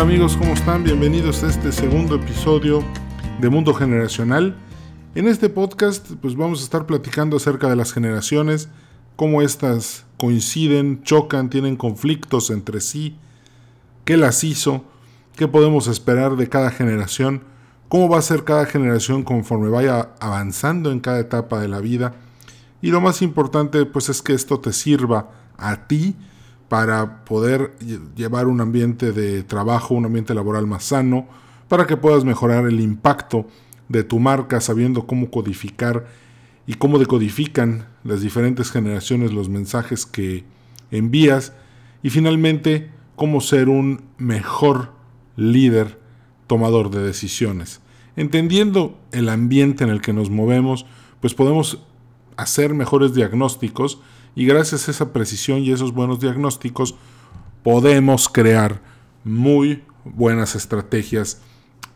Amigos, ¿cómo están? Bienvenidos a este segundo episodio de Mundo Generacional. En este podcast pues vamos a estar platicando acerca de las generaciones, cómo éstas coinciden, chocan, tienen conflictos entre sí, qué las hizo, qué podemos esperar de cada generación, cómo va a ser cada generación conforme vaya avanzando en cada etapa de la vida. Y lo más importante pues es que esto te sirva a ti para poder llevar un ambiente de trabajo, un ambiente laboral más sano, para que puedas mejorar el impacto de tu marca sabiendo cómo codificar y cómo decodifican las diferentes generaciones los mensajes que envías y finalmente cómo ser un mejor líder tomador de decisiones. Entendiendo el ambiente en el que nos movemos, pues podemos hacer mejores diagnósticos y gracias a esa precisión y esos buenos diagnósticos podemos crear muy buenas estrategias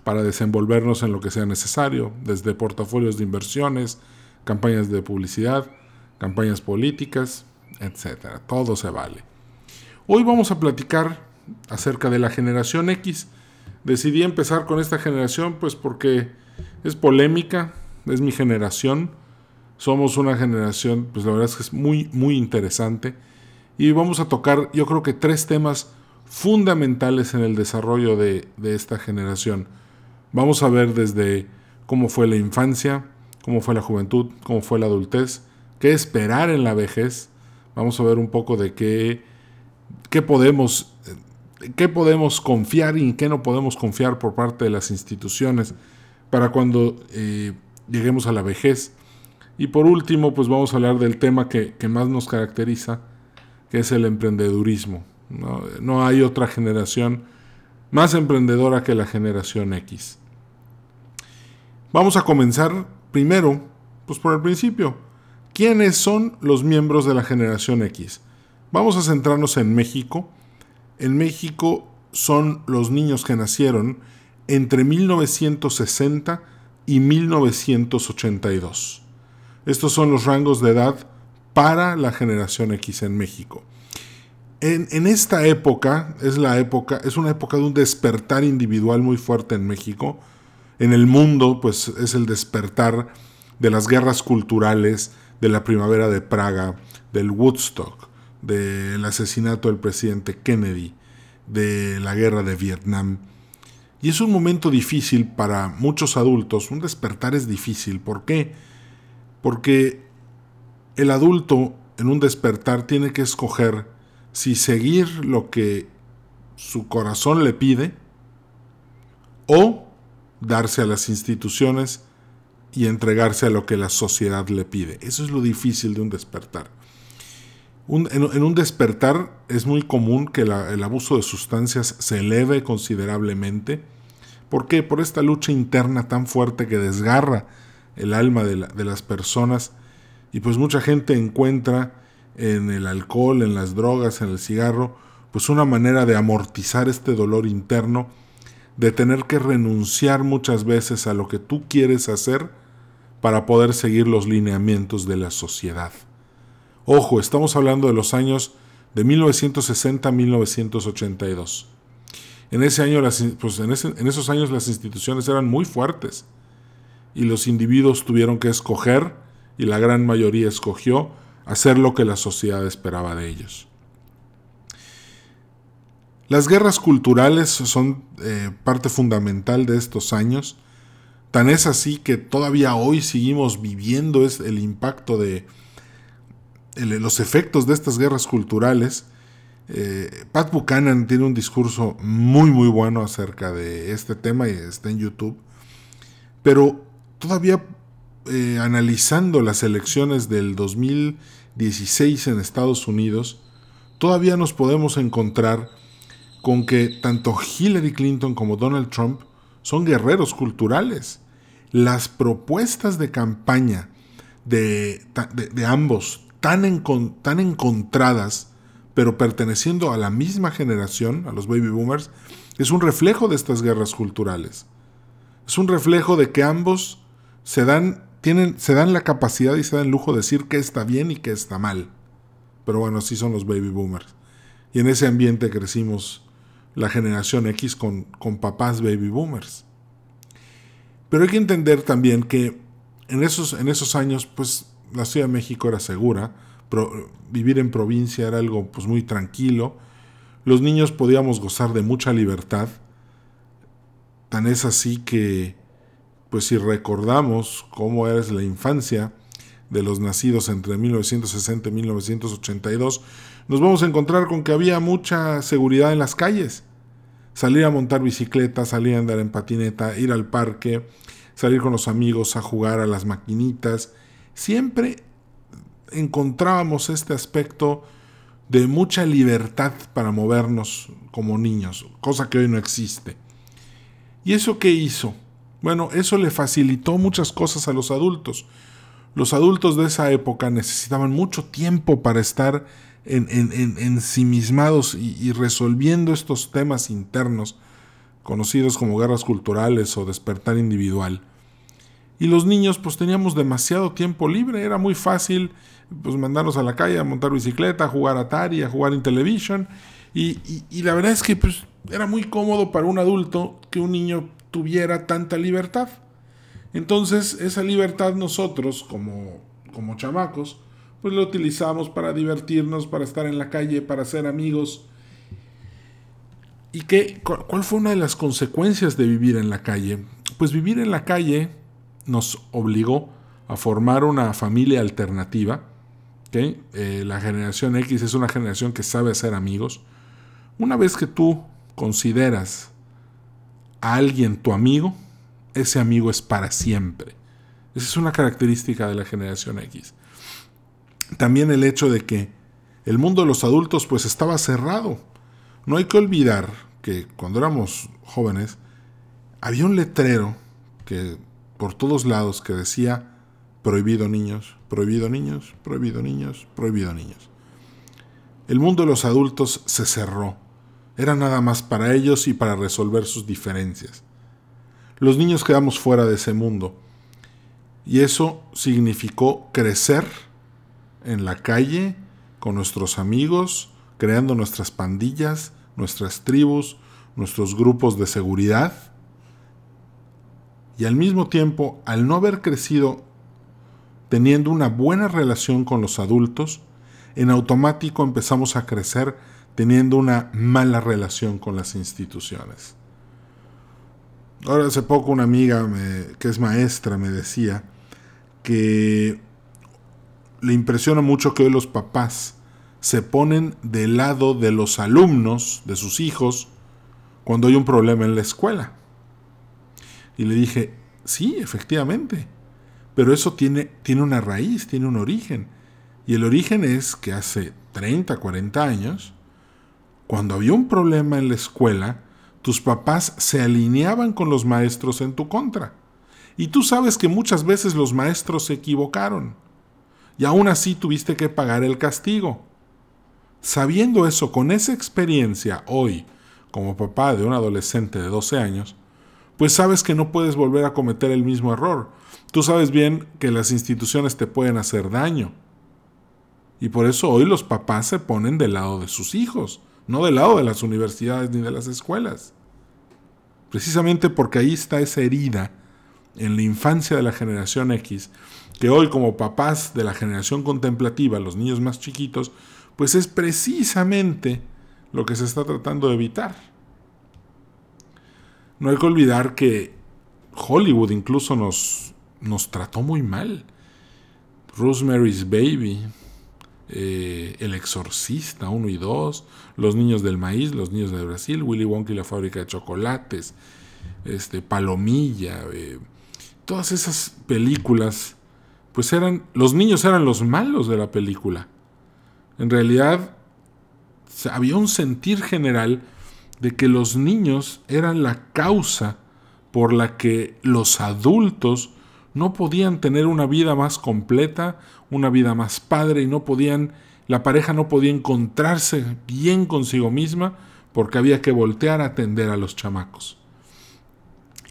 para desenvolvernos en lo que sea necesario, desde portafolios de inversiones, campañas de publicidad, campañas políticas, etc. Todo se vale. Hoy vamos a platicar acerca de la generación X. Decidí empezar con esta generación pues porque es polémica, es mi generación somos una generación, pues la verdad es que es muy, muy interesante. Y vamos a tocar, yo creo que tres temas fundamentales en el desarrollo de, esta generación. Vamos a ver desde cómo fue la infancia, cómo fue la juventud, cómo fue la adultez, qué esperar en la vejez. Vamos a ver un poco de qué, qué podemos, qué podemos confiar y en qué no podemos confiar por parte de las instituciones para cuando eh, lleguemos a la vejez. Y por último, pues vamos a hablar del tema que, más nos caracteriza, que es el emprendedurismo. No, hay otra generación más emprendedora que la generación X. Vamos a comenzar primero, pues por el principio. ¿Quiénes son los miembros de la generación X? Vamos a centrarnos en México. En México son los niños que nacieron entre 1960 y 1982. Estos son los rangos de edad para la generación X en México. En, esta época, es la época, es una época de un despertar individual muy fuerte en México. En el mundo, pues es el despertar de las guerras culturales, de la primavera de Praga, del Woodstock, del asesinato del presidente Kennedy, de la guerra de Vietnam. Y es un momento difícil para muchos adultos, un despertar es difícil. ¿Por qué? Porque el adulto en un despertar tiene que escoger si seguir lo que su corazón le pide o darse a las instituciones y entregarse a lo que la sociedad le pide. Eso es lo difícil de un despertar. en, un despertar es muy común que el abuso de sustancias se eleve considerablemente. ¿Por qué? Por esta lucha interna tan fuerte que desgarra el alma de, las personas y pues mucha gente encuentra en el alcohol, en las drogas, en el cigarro, pues una manera de amortizar este dolor interno, de tener que renunciar muchas veces a lo que tú quieres hacer para poder seguir los lineamientos de la sociedad. Ojo, estamos hablando de los años de 1960 a 1982. En, ese año pues en esos años las instituciones eran muy fuertes y los individuos tuvieron que escoger, y la gran mayoría escogió, hacer lo que la sociedad esperaba de ellos. Las guerras culturales son eh, parte fundamental de estos años. Tan es así que todavía hoy seguimos viviendo el impacto de los efectos de estas guerras culturales. Eh, Pat Buchanan tiene un discurso muy muy bueno acerca de este tema y está en YouTube. Pero todavía eh, analizando las elecciones del 2016 en Estados Unidos, todavía nos podemos encontrar con que tanto Hillary Clinton como Donald Trump son guerreros culturales. Las propuestas de campaña de, ambos, tan, tan encontradas, pero perteneciendo a la misma generación, a los baby boomers, es un reflejo de estas guerras culturales. Es un reflejo de que ambos se dan, tienen, se dan la capacidad y se dan el lujo de decir qué está bien y qué está mal. Pero bueno, así son los baby boomers. Y en ese ambiente crecimos la generación X con, con papás baby boomers. Pero hay que entender también que en esos, en esos años, pues la Ciudad de México era segura, vivir en provincia era algo pues, muy tranquilo, los niños podíamos gozar de mucha libertad, tan es así que, pues si recordamos cómo es la infancia de los nacidos entre 1960 y 1982, nos vamos a encontrar con que había mucha seguridad en las calles. Salir a montar bicicleta, salir a andar en patineta, ir al parque, salir con los amigos a jugar a las maquinitas. Siempre encontrábamos este aspecto de mucha libertad para movernos como niños, cosa que hoy no existe. ¿Y eso qué hizo? Bueno, eso le facilitó muchas cosas a los adultos. Los adultos de esa época necesitaban mucho tiempo para estar en, ensimismados y resolviendo estos temas internos, conocidos como guerras culturales o despertar individual. Y los niños pues teníamos demasiado tiempo libre, era muy fácil pues mandarnos a la calle a montar bicicleta, a jugar Atari, a jugar en televisión. Y, y, la verdad es que pues, era muy cómodo para un adulto que un niño tuviera tanta libertad. Entonces esa libertad nosotros como, como chamacos pues lo utilizamos para divertirnos, para estar en la calle, para ser amigos. ¿Y qué, cuál fue una de las consecuencias de vivir en la calle? Pues vivir en la calle nos obligó a formar una familia alternativa. Eh, la generación X es una generación que sabe hacer amigos. Una vez que tú consideras a alguien tu amigo, ese amigo es para siempre. Esa es una característica de la generación X. También el hecho de que el mundo de los adultos pues estaba cerrado. No hay que olvidar que cuando éramos jóvenes había un letrero que por todos lados que decía prohibido niños, prohibido niños, prohibido niños, prohibido niños. El mundo de los adultos se cerró. Era nada más para ellos y para resolver sus diferencias. Los niños quedamos fuera de ese mundo. Y eso significó crecer en la calle, con nuestros amigos, creando nuestras pandillas, nuestras tribus, nuestros grupos de seguridad y al mismo tiempo, al no haber crecido teniendo una buena relación con los adultos, en automático empezamos a crecer teniendo una mala relación con las instituciones. Ahora hace poco una amiga que es maestra me decía que le impresiona mucho que hoy los papás se ponen del lado de los alumnos, de sus hijos, cuando hay un problema en la escuela. Y le dije, sí, efectivamente, pero eso tiene, tiene una raíz, tiene un origen. Y el origen es que hace 30, 40 años, cuando había un problema en la escuela, tus papás se alineaban con los maestros en tu contra. Y tú sabes que muchas veces los maestros se equivocaron. Y aún así tuviste que pagar el castigo. Sabiendo eso, con esa experiencia hoy, como papá de un adolescente de 12 años, pues sabes que no puedes volver a cometer el mismo error. Tú sabes bien que las instituciones te pueden hacer daño. Y por eso hoy los papás se ponen del lado de sus hijos, no del lado de las universidades ni de las escuelas. Precisamente porque ahí está esa herida en la infancia de la generación X, que hoy como papás de la generación contemplativa, los niños más chiquitos, pues es precisamente lo que se está tratando de evitar. No hay que olvidar que Hollywood incluso nos, nos trató muy mal. Rosemary's Baby, eh, El Exorcista 1 y 2, Los Niños del Maíz, Los Niños de Brasil, Willy Wonka y la Fábrica de Chocolates, este, Palomilla, eh, todas esas películas, pues eran, los niños eran los malos de la película. En realidad, había un sentir general de que los niños eran la causa por la que los adultos no podían tener una vida más completa, una vida más padre y no podían, la pareja no podía encontrarse bien consigo misma porque había que voltear a atender a los chamacos.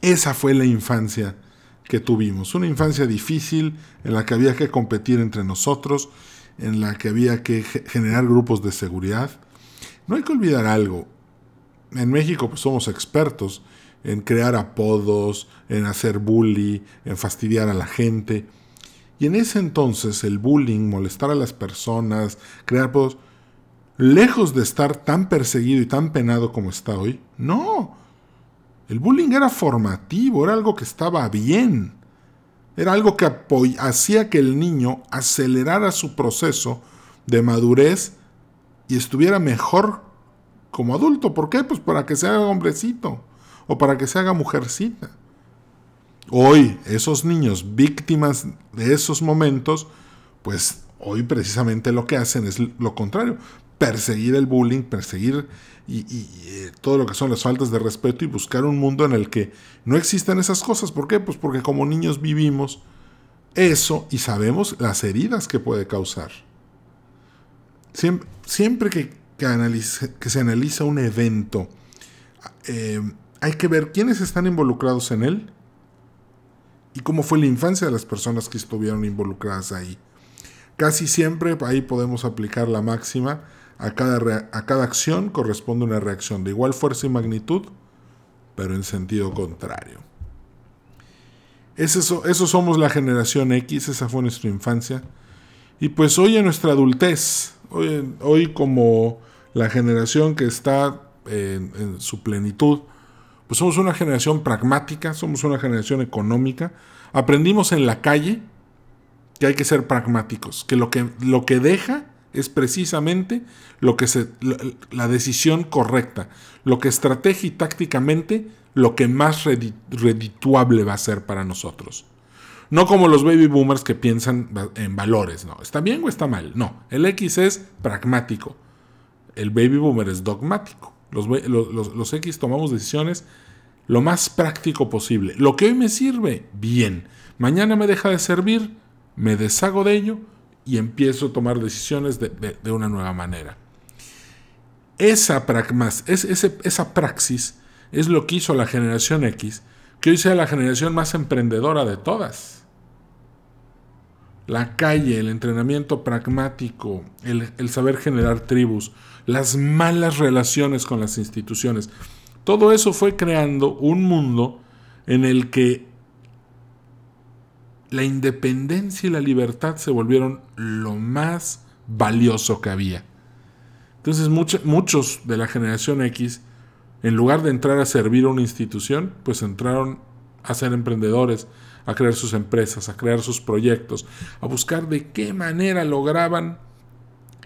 Esa fue la infancia que tuvimos, una infancia difícil en la que había que competir entre nosotros, en la que había que generar grupos de seguridad. No hay que olvidar algo, en México pues somos expertos en crear apodos, en hacer bullying, en fastidiar a la gente. Y en ese entonces el bullying, molestar a las personas, crear apodos, lejos de estar tan perseguido y tan penado como está hoy, no. El bullying era formativo, era algo que estaba bien. Era algo que hacía que el niño acelerara su proceso de madurez y estuviera mejor como adulto. ¿Por qué? Pues para que se haga hombrecito o para que se haga mujercita. Hoy, esos niños víctimas de esos momentos, pues hoy precisamente lo que hacen es lo contrario perseguir el bullying, perseguir y, eh, todo lo que son las faltas de respeto y buscar un mundo en el que no existan esas cosas. ¿Por qué? Pues porque como niños vivimos eso y sabemos las heridas que puede causar. Siempre, que, que, se analiza un evento, eh, hay que ver quiénes están involucrados en él y cómo fue la infancia de las personas que estuvieron involucradas ahí. Casi siempre ahí podemos aplicar la máxima a cada, a cada acción corresponde una reacción de igual fuerza y magnitud, pero en sentido contrario. Es eso, somos la generación X, esa fue nuestra infancia. Y pues hoy en nuestra adultez, hoy, como la generación que está en, su plenitud, pues somos una generación pragmática, somos una generación económica. Aprendimos en la calle que hay que ser pragmáticos, que lo que, lo que deja es precisamente lo que se, la, decisión correcta, lo que estrategia y tácticamente lo que más redituable va a ser para nosotros. No como los baby boomers que piensan en valores, no. ¿Está bien o está mal? No. El X es pragmático. El baby boomer es dogmático. Los, X tomamos decisiones lo más práctico posible. Lo que hoy me sirve, bien. Mañana me deja de servir, me deshago de ello y empiezo a tomar decisiones de, una nueva manera. Esa, pragmas, es, esa praxis es lo que hizo la generación X, que hoy sea la generación más emprendedora de todas. La calle, el entrenamiento pragmático, el saber generar tribus, las malas relaciones con las instituciones, todo eso fue creando un mundo en el que la independencia y la libertad se volvieron lo más valioso que había. Entonces muchos de la generación X, en lugar de entrar a servir a una institución, pues entraron a ser emprendedores, a crear sus empresas, a crear sus proyectos, a buscar de qué manera lograban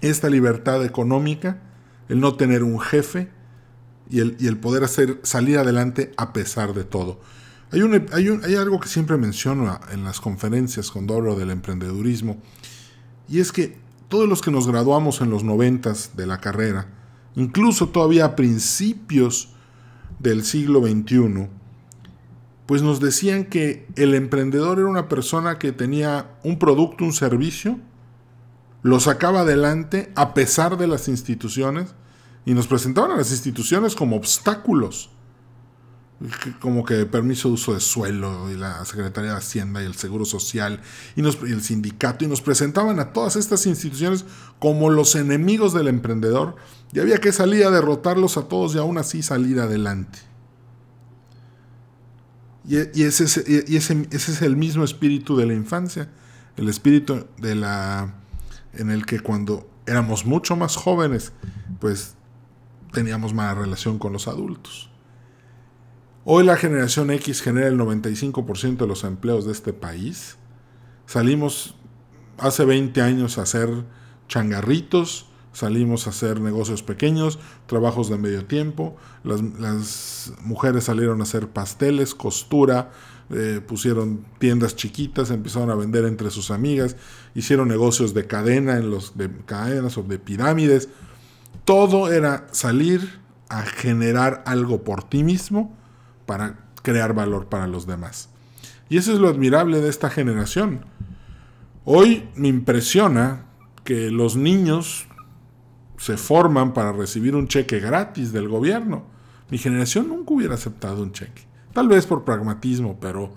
esta libertad económica, el no tener un jefe y el, y el poder hacer, salir adelante a pesar de todo. Hay, hay, algo que siempre menciono en las conferencias cuando hablo del emprendedurismo, y es que todos los que nos graduamos en los noventas de la carrera, incluso todavía a principios del siglo XXI, pues nos decían que el emprendedor era una persona que tenía un producto, un servicio, lo sacaba adelante a pesar de las instituciones y nos presentaban a las instituciones como obstáculos como que permiso de uso de suelo y la Secretaría de Hacienda y el Seguro Social y, el sindicato y nos presentaban a todas estas instituciones como los enemigos del emprendedor y había que salir a derrotarlos a todos y aún así salir adelante. Y, ese, y ese, ese es el mismo espíritu de la infancia, el espíritu de la en el que cuando éramos mucho más jóvenes, pues teníamos mala relación con los adultos. Hoy la generación X genera el 95% de los empleos de este país. Salimos hace 20 años a hacer changarritos, salimos a hacer negocios pequeños, trabajos de medio tiempo, las, mujeres salieron a hacer pasteles, costura, eh, pusieron tiendas chiquitas, empezaron a vender entre sus amigas, hicieron negocios de cadena, en los de cadenas o de pirámides. Todo era salir a generar algo por ti mismo para crear valor para los demás. Y eso es lo admirable de esta generación. Hoy me impresiona que los niños se forman para recibir un cheque gratis del gobierno. Mi generación nunca hubiera aceptado un cheque. Tal vez por pragmatismo, pero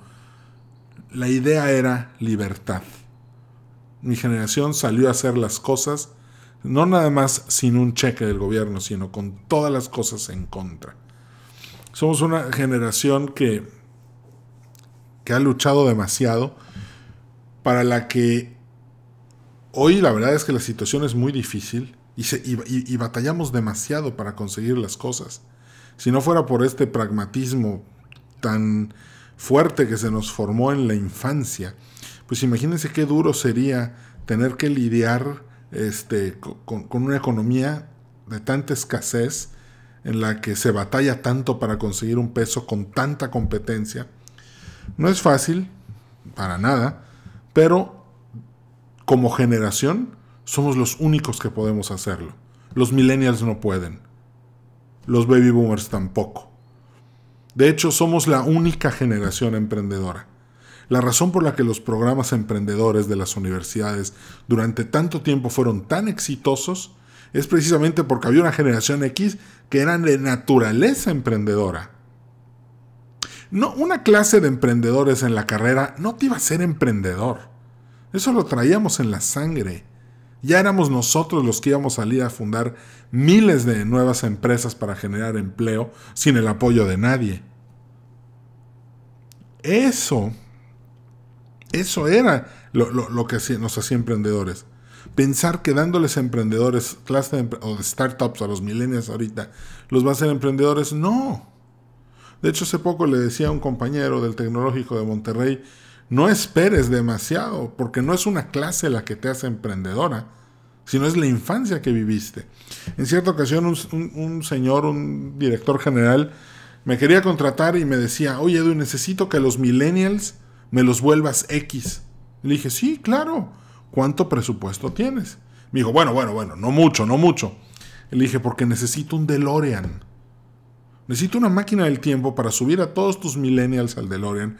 la idea era libertad. Mi generación salió a hacer las cosas No nada más sin un cheque del gobierno, sino con todas las cosas en contra. Somos una generación que, que ha luchado demasiado, para la que hoy la verdad es que la situación es muy difícil y, y batallamos demasiado para conseguir las cosas. Si no fuera por este pragmatismo tan fuerte que se nos formó en la infancia, pues imagínense qué duro sería tener que lidiar este, con, una economía de tanta escasez, en la que se batalla tanto para conseguir un peso con tanta competencia. No es fácil, para nada, pero como generación somos los únicos que podemos hacerlo. Los millennials no pueden. Los baby boomers tampoco. De hecho, somos la única generación emprendedora. La razón por la que los programas emprendedores de las universidades durante tanto tiempo fueron tan exitosos es precisamente porque había una generación X que eran de naturaleza emprendedora. No, una clase de emprendedores en la carrera no te iba a ser emprendedor. Eso lo traíamos en la sangre. Ya éramos nosotros los que íbamos a salir a fundar miles de nuevas empresas para generar empleo sin el apoyo de nadie. Eso eso era lo, que nos hacía emprendedores. Pensar que dándoles emprendedores, clase de, o de startups a los millennials ahorita, los va a hacer emprendedores, no. De hecho, hace poco le decía a un compañero del Tecnológico de Monterrey, no esperes demasiado, porque no es una clase la que te hace emprendedora, sino es la infancia que viviste. En cierta ocasión, un, señor, un director general, me quería contratar y me decía, oye, Edu, necesito que los millennials me los vuelvas X. Le dije, sí, claro. ¿Cuánto presupuesto tienes? Me dijo, bueno, bueno, bueno, no mucho, no mucho. Le dije, porque necesito un DeLorean. Necesito una máquina del tiempo para subir a todos tus millennials al DeLorean,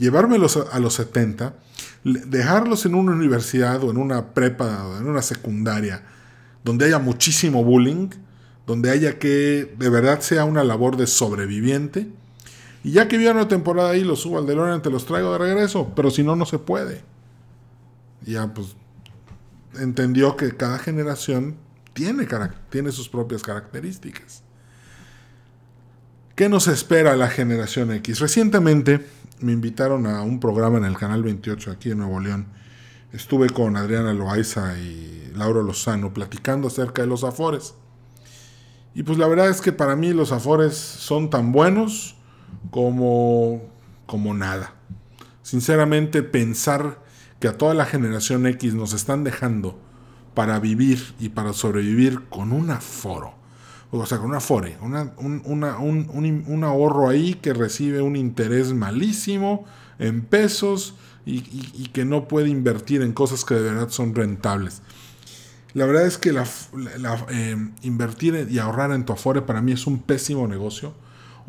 llevármelos a, los 70, dejarlos en una universidad o en una prepa o en una secundaria, donde haya muchísimo bullying, donde haya que de verdad sea una labor de sobreviviente y ya que viene una temporada ahí, los subo al DeLorean, te los traigo de regreso. Pero si no, no se puede. ya, pues, entendió que cada generación tiene, tiene sus propias características. ¿Qué nos espera la generación X? Recientemente me invitaron a un programa en el Canal 28 aquí en Nuevo León. Estuve con Adriana Loaiza y Laura Lozano platicando acerca de los afores. Y pues la verdad es que para mí los afores son tan buenos como, como nada. Sinceramente, pensar que a toda la generación X nos están dejando para vivir y para sobrevivir con un aforo, o sea, con un afore, un, ahorro ahí que recibe un interés malísimo en pesos y, que no puede invertir en cosas que de verdad son rentables. La verdad es que la, eh, invertir y ahorrar en tu afore para mí es un pésimo negocio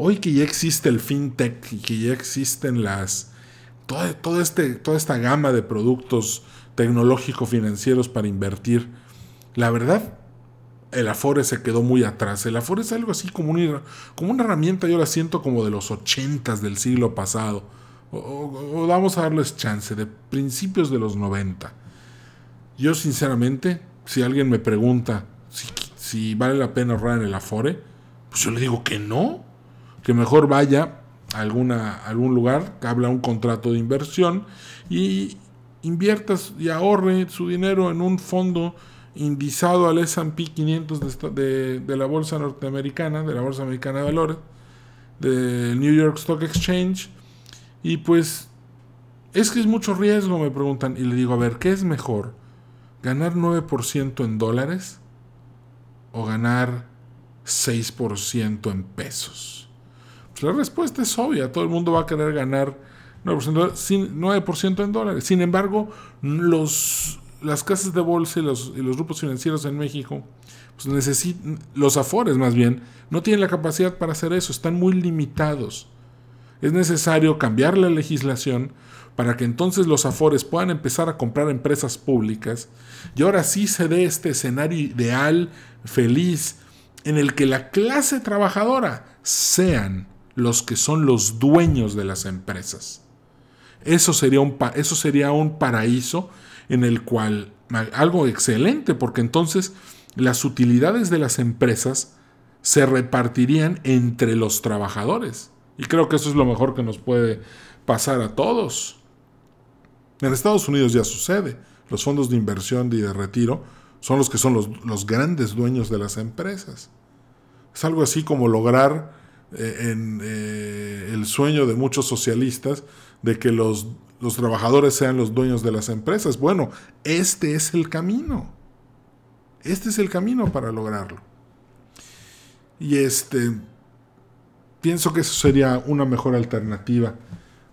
Hoy que ya existe el fintech y que ya existen las todo, este, toda esta gama de productos tecnológico financieros para invertir, la verdad el Afore se quedó muy atrás. El Afore es algo así como una, como una herramienta, yo la siento como de los ochentas del siglo pasado. O, vamos a darles chance, de principios de los 90. Yo sinceramente, si alguien me pregunta si, vale la pena ahorrar en el Afore, pues yo le digo que no que mejor vaya a, alguna, algún lugar, que habla un contrato de inversión y inviertas y ahorre su dinero en un fondo indizado al S&P 500 de, de, la bolsa norteamericana, de la bolsa americana de valores, del New York Stock Exchange, y pues es que es mucho riesgo, me preguntan, y le digo, a ver, ¿qué es mejor? ¿Ganar 9% en dólares o ganar 6% en pesos? la respuesta es obvia, todo el mundo va a querer ganar 9%, en dólares. Sin embargo, los, las casas de bolsa y los, grupos financieros en México, pues necesitan, los afores más bien, no tienen la capacidad para hacer eso, están muy limitados. Es necesario cambiar la legislación para que entonces los afores puedan empezar a comprar empresas públicas y ahora sí se dé este escenario ideal, feliz, en el que la clase trabajadora sean los que son los dueños de las empresas. Eso sería un, eso sería un paraíso en el cual algo excelente, porque entonces las utilidades de las empresas se repartirían entre los trabajadores. Y creo que eso es lo mejor que nos puede pasar a todos. En Estados Unidos ya sucede. Los fondos de inversión y de retiro son los que son los, grandes dueños de las empresas. Es algo así como lograr eh, en, eh, el sueño de muchos socialistas de que los, los trabajadores sean los dueños de las empresas. Bueno, este es el camino. Este es el camino para lograrlo. Y este, pienso que eso sería una mejor alternativa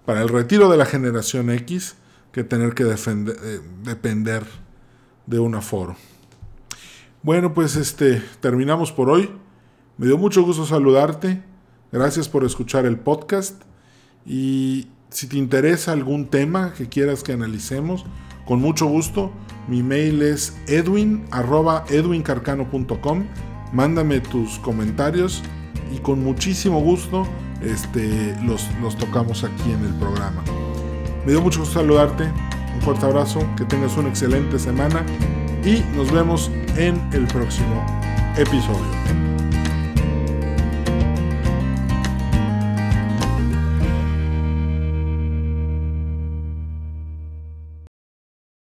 para el retiro de la generación X que tener que eh, depender de un aforo. Bueno, pues este terminamos por hoy. Me dio mucho gusto saludarte. Gracias por escuchar el podcast y si te interesa algún tema que quieras que analicemos, con mucho gusto, mi mail es edwin.edwincarcano.com. Mándame tus comentarios y con muchísimo gusto este, los, los tocamos aquí en el programa. Me dio mucho gusto saludarte, un fuerte abrazo, que tengas una excelente semana y nos vemos en el próximo episodio.